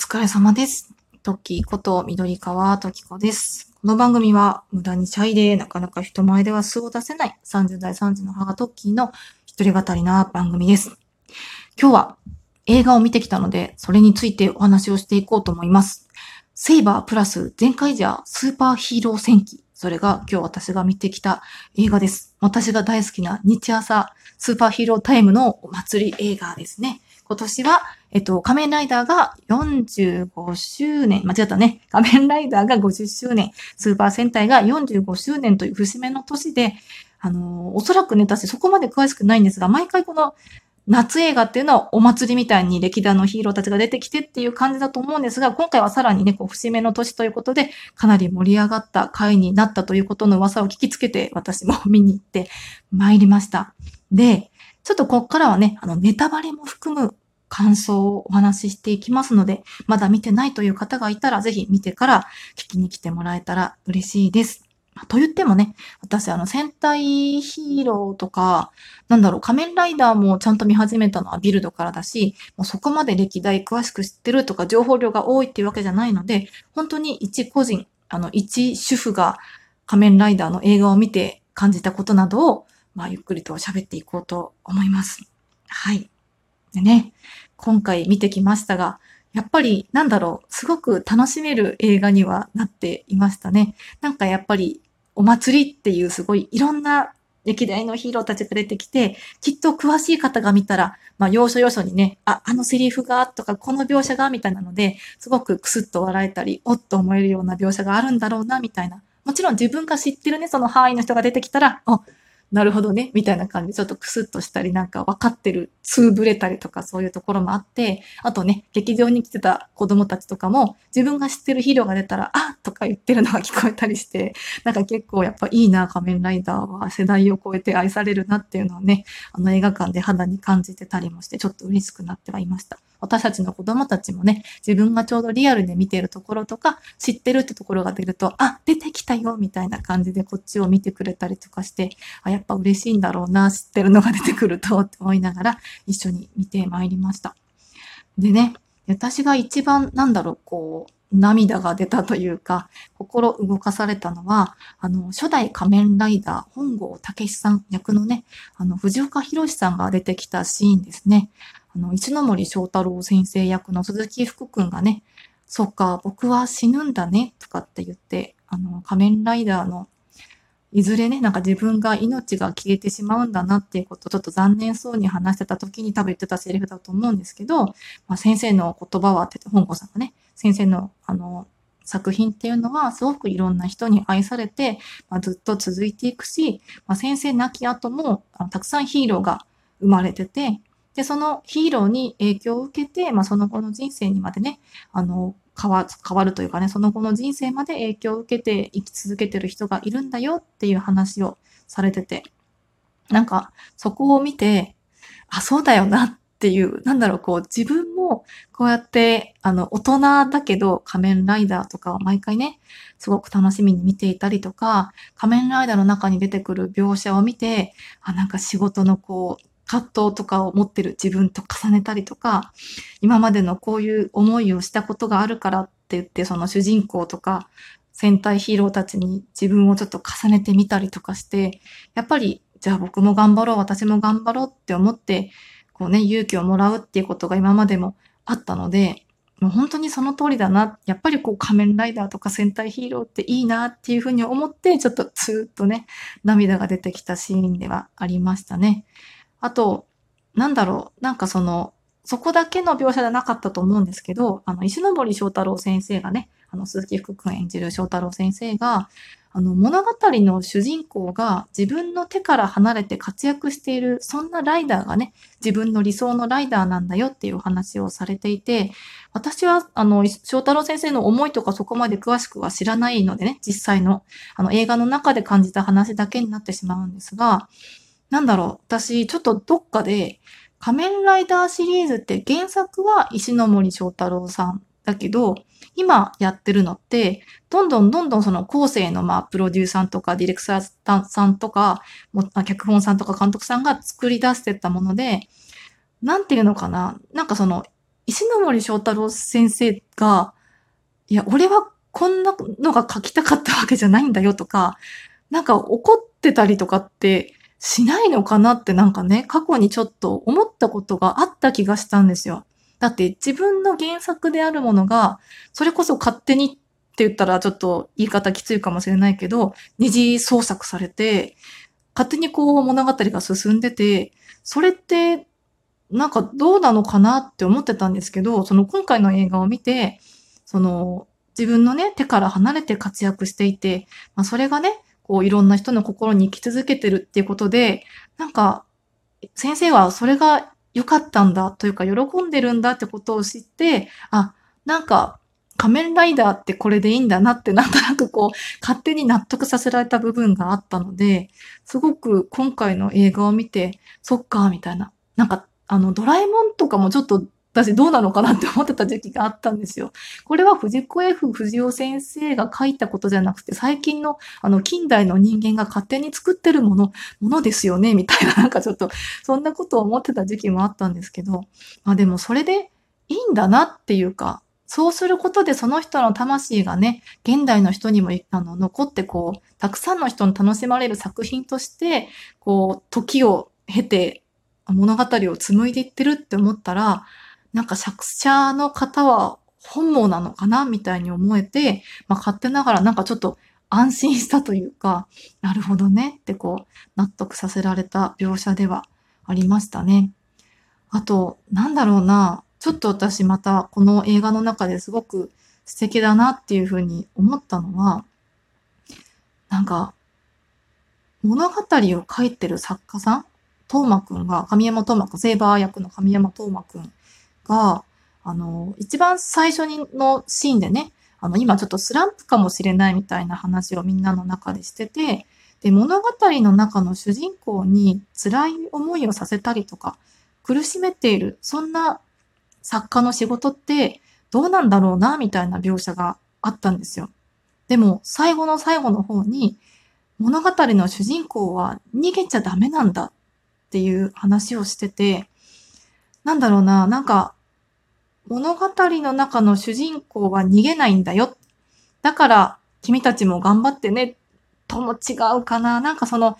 疲れ様です。トッキーこと緑川トキコです。この番組は無駄にシャイでなかなか人前では素を出せない30代3児の母トッキーの一人語りな番組です。今日は映画を見てきたので、それについてお話をしていこうと思います。セイバープラス全開ジャースーパーヒーロー戦記。それが今日私が見てきた映画です。私が大好きな日朝スーパーヒーロータイムのお祭り映画ですね。今年は、えっと、仮面ライダーが45周年、間違ったね。仮面ライダーが50周年、スーパー戦隊が45周年という節目の年で、あのーおそらくね、私そこまで詳しくないんですが、毎回この夏映画っていうのはお祭りみたいに歴代のヒーローたちが出てきてっていう感じだと思うんですが、今回はさらにね、こう節目の年ということで、かなり盛り上がった回になったということの噂を聞きつけて、私も見に行って参りました。で、ちょっとここからはね、あの、ネタバレも含む感想をお話ししていきますので、まだ見てないという方がいたら、ぜひ見てから聞きに来てもらえたら嬉しいです。と言ってもね、私、あの、戦隊ヒーローとか、なんだろう、仮面ライダーもちゃんと見始めたのはビルドからだし、もうそこまで歴代詳しく知ってるとか、情報量が多いっていうわけじゃないので、本当に一個人、あの、一主婦が仮面ライダーの映画を見て感じたことなどを、まあ、ゆっくりと喋っていこうと思います。はい。でね、今回見てきましたが、やっぱり、なんだろう、すごく楽しめる映画にはなっていましたね。なんかやっぱり、お祭りっていうすごいいろんな歴代のヒーローたちが出てきて、きっと詳しい方が見たら、まあ、要所要所にね、あ、あのセリフがとか、この描写がみたいなので、すごくクスッと笑えたり、おっと思えるような描写があるんだろうな、みたいな。もちろん自分が知ってるね、その範囲の人が出てきたら、あ、なるほどね、みたいな感じでちょっとクスッとしたり、なんか分かってる、つぶれたりとかそういうところもあって、あとね、劇場に来てた子供たちとかも、自分が知ってるヒーローが出たら、あとか言ってるのが聞こえたりして、なんか結構やっぱいいな、仮面ライダーは世代を超えて愛されるなっていうのをね、あの映画館で肌に感じてたりもして、ちょっと嬉しくなってはいました。私たちの子供たちもね、自分がちょうどリアルで見ているところとか、知ってるってところが出ると、あ、出てきたよみたいな感じでこっちを見てくれたりとかして、あ、やっぱ嬉しいんだろうな、知ってるのが出てくるとって思いながら一緒に見てまいりました。でね、私が一番なんだろう、こう、涙が出たというか、心動かされたのは、あの、初代仮面ライダー本郷武さん役のね、あの、藤岡弘さんが出てきたシーンですね。あの、石ノ森章太郎先生役の鈴木福くんがね、そっか、僕は死ぬんだね、とかって言って、あの、仮面ライダーの、いずれね、なんか自分が命が消えてしまうんだなっていうことをちょっと残念そうに話してた時に多分言ってたセリフだと思うんですけど、まあ、先生の言葉は、本郷さんがね、先生のあの、作品っていうのはすごくいろんな人に愛されて、まあ、ずっと続いていくし、まあ、先生亡き後もあのたくさんヒーローが生まれてて、で、そのヒーローに影響を受けて、まあ、その後の人生にまでね、あの、変わ変わるというかね、その後の人生まで影響を受けて生き続けてる人がいるんだよっていう話をされてて、なんか、そこを見て、あ、そうだよなっていう、なんだろう、こう、自分もこうやって、あの、大人だけど仮面ライダーとかを毎回ね、すごく楽しみに見ていたりとか、仮面ライダーの中に出てくる描写を見て、あ、なんか仕事のこう、葛藤とかを持ってる自分と重ねたりとか、今までのこういう思いをしたことがあるからって言って、その主人公とか戦隊ヒーローたちに自分をちょっと重ねてみたりとかして、やっぱり、じゃあ僕も頑張ろう、私も頑張ろうって思って、こうね、勇気をもらうっていうことが今までもあったので、もう本当にその通りだな。やっぱりこう仮面ライダーとか戦隊ヒーローっていいなっていうふうに思って、ちょっとツーッとね、涙が出てきたシーンではありましたね。あと、なんだろう、なんかその、そこだけの描写じゃなかったと思うんですけど、あの、石森章太郎先生がね、あの、鈴木福君演じる章太郎先生が、あの、物語の主人公が自分の手から離れて活躍している、そんなライダーがね、自分の理想のライダーなんだよっていうお話をされていて、私は、あの、翔太郎先生の思いとかそこまで詳しくは知らないのでね、実際の、あの、映画の中で感じた話だけになってしまうんですが、なんだろう、私、ちょっとどっかで、仮面ライダーシリーズって原作は石ノ森章太郎さんだけど、今やってるのって、どんどんどんどんその後世のまあプロデューサーとかディレクターさんとか、も脚本さんとか監督さんが作り出してったもので、なんていうのかな。なんかその、石ノ森章太郎先生が、いや、俺はこんなのが書きたかったわけじゃないんだよとか、なんか怒ってたりとかってしないのかなってなんかね、過去にちょっと思ったことがあった気がしたんですよ。だって自分の原作であるものが、それこそ勝手にって言ったらちょっと言い方きついかもしれないけど、二次創作されて、勝手にこう物語が進んでて、それってなんかどうなのかなって思ってたんですけど、その今回の映画を見て、その自分のね、手から離れて活躍していて、まあ、それがね、こういろんな人の心に生き続けてるっていうことで、なんか、先生はそれが良かったんだというか喜んでるんだってことを知って、あ、なんか仮面ライダーってこれでいいんだなってなんとなくこう勝手に納得させられた部分があったので、すごく今回の映画を見て、そっか、みたいな。なんかあのドラえもんとかもちょっと私どうなのかなって思ってた時期があったんですよ。これは藤子 F 不二雄先生が書いたことじゃなくて、最近のあの近代の人間が勝手に作ってるもの、ものですよね、みたいな、なんかちょっとそんなことを思ってた時期もあったんですけど、まあでもそれでいいんだなっていうか、そうすることでその人の魂がね、現代の人にもあの残ってこう、たくさんの人に楽しまれる作品として、こう、時を経て物語を紡いでいってるって思ったら、なんか作者の方は本望なのかなみたいに思えて、まあ、勝手ながらなんかちょっと安心したというか、なるほどねってこう納得させられた描写ではありましたね。あと、なんだろうな、ちょっと私またこの映画の中ですごく素敵だなっていうふうに思ったのは、なんか物語を書いてる作家さん、トーマくんが、神山トーマくん、セーバー役の神山トーマくんが、あの、一番最初にのシーンでね、あの、今ちょっとスランプかもしれないみたいな話をみんなの中でしてて、で、物語の中の主人公に辛い思いをさせたりとか、苦しめている、そんな作家の仕事ってどうなんだろうな、みたいな描写があったんですよ。でも、最後の最後の方に、物語の主人公は逃げちゃダメなんだっていう話をしてて、なんだろうな、なんか、物語の中の主人公は逃げないんだよ。だから、君たちも頑張ってね、とも違うかな。なんかその、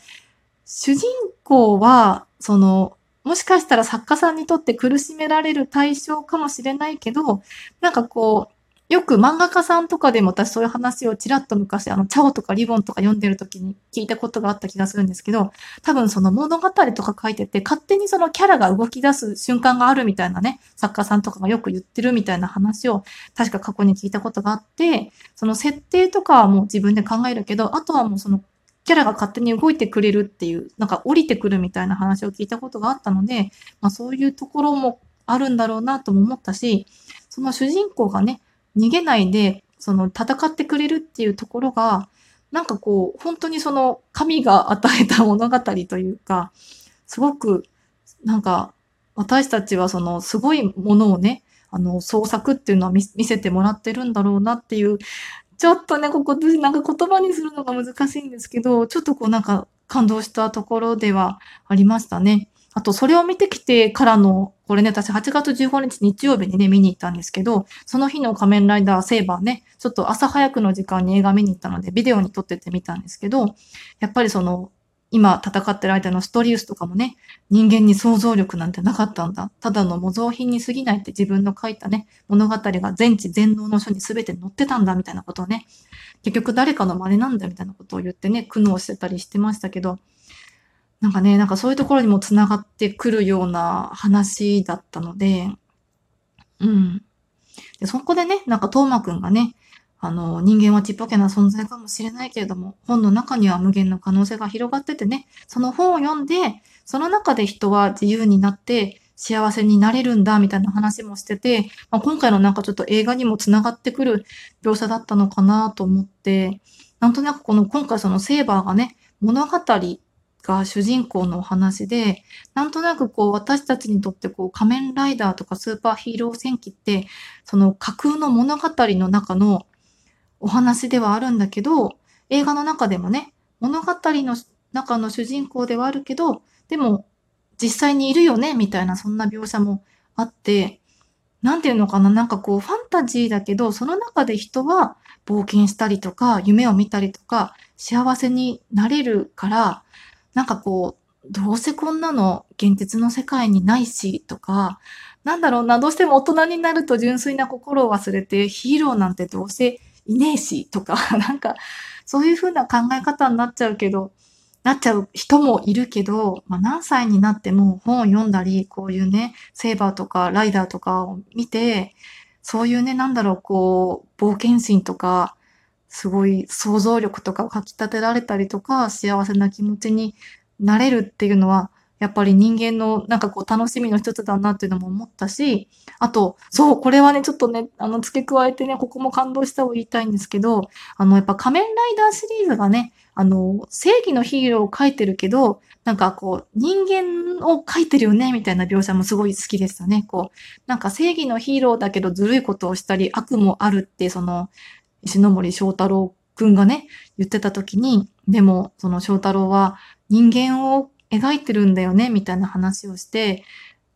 主人公は、その、もしかしたら作家さんにとって苦しめられる対象かもしれないけど、なんかこう、よく漫画家さんとかでも私そういう話をちらっと昔、あの、チャオとかリボンとか読んでる時に聞いたことがあった気がするんですけど、多分その物語とか書いてて、勝手にそのキャラが動き出す瞬間があるみたいなね、作家さんとかがよく言ってるみたいな話を、確か過去に聞いたことがあって、その設定とかはもう自分で考えるけど、あとはもうそのキャラが勝手に動いてくれるっていう、なんか降りてくるみたいな話を聞いたことがあったので、まあそういうところもあるんだろうなとも思ったし、その主人公がね、逃げないで、その戦ってくれるっていうところが、なんかこう、本当にその神が与えた物語というか、すごく、なんか、私たちはそのすごいものをね、あの、創作っていうのは見せてもらってるんだろうなっていう、ちょっとね、ここなんか言葉にするのが難しいんですけど、ちょっとこうなんか感動したところではありましたね。あと、それを見てきてからの、これね、私8月15日日曜日にね、見に行ったんですけど、その日の仮面ライダーセーバーね、ちょっと朝早くの時間に映画見に行ったので、ビデオに撮っててみたんですけど、やっぱりその、今戦ってる間のストリウスとかもね、人間に想像力なんてなかったんだ。ただの模造品に過ぎないって自分の書いたね、物語が全知全能の書に全て載ってたんだみたいなことをね、結局誰かの真似なんだみたいなことを言ってね、苦悩してたりしてましたけど、なんかね、なんかそういうところにも繋がってくるような話だったので、うん。で、そこでね、なんかトーマくんがね、あの、人間はちっぽけな存在かもしれないけれども、本の中には無限の可能性が広がっててね、その本を読んで、その中で人は自由になって幸せになれるんだ、みたいな話もしてて、まあ、今回のなんかちょっと映画にも繋がってくる描写だったのかなと思って、なんとなくこの今回そのセーバーがね、物語が主人公のお話で、なんとなくこう私たちにとってこう仮面ライダーとかスーパーヒーロー戦記って、その架空の物語の中のお話ではあるんだけど、映画の中でもね、物語の中の主人公ではあるけど、でも実際にいるよね、みたいなそんな描写もあって、なんていうのかな、なんかこう、ファンタジーだけど、その中で人は冒険したりとか、夢を見たりとか、幸せになれるから、なんかこう、どうせこんなの現実の世界にないし、とか、なんだろうな、どうしても大人になると純粋な心を忘れて、ヒーローなんてどうせいねえし、とか、なんか、そういう風な考え方になっちゃうけど、なっちゃう人もいるけど、まあ、何歳になっても本を読んだり、こういうね、セーバーとかライダーとかを見て、そういうね、なんだろう、こう、冒険心とか、すごい想像力とかをかき立てられたりとか、幸せな気持ちになれるっていうのは、やっぱり人間のなんかこう楽しみの一つだなっていうのも思ったし、あと、そう、これはね、ちょっとね、あの、付け加えてね、ここも感動したを言いたいんですけど、あの、やっぱ仮面ライダーシリーズがね、あの、正義のヒーローを描いてるけど、なんかこう、人間を描いてるよね、みたいな描写もすごい好きでしたね。こう、なんか正義のヒーローだけどずるいことをしたり、悪もあるって、その、石森章太郎くんがね、言ってた時に、でも、その章太郎は人間を描いてるんだよね、みたいな話をして、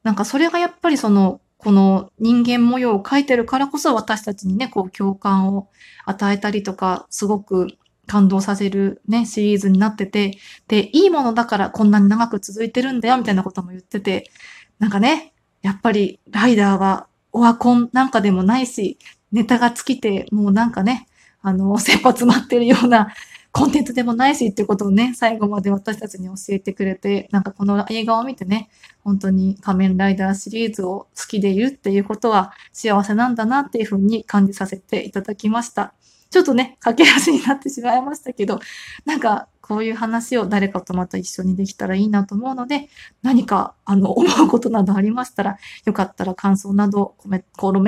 なんかそれがやっぱりその、この人間模様を描いてるからこそ私たちにね、こう共感を与えたりとか、すごく感動させるね、シリーズになってて、で、いいものだからこんなに長く続いてるんだよ、みたいなことも言ってて、なんかね、やっぱりライダーはオワコンなんかでもないし、ネタが尽きて、もうなんかね、あの、切羽詰まってるようなコンテンツでもないしっていうことをね、最後まで私たちに教えてくれて、なんかこの映画を見てね、本当に仮面ライダーシリーズを好きでいるっていうことは幸せなんだなっていうふうに感じさせていただきました。ちょっとね、駆け足になってしまいましたけど、なんかこういう話を誰かとまた一緒にできたらいいなと思うので、何かあの思うことなどありましたら、よかったら感想などコメ、コメ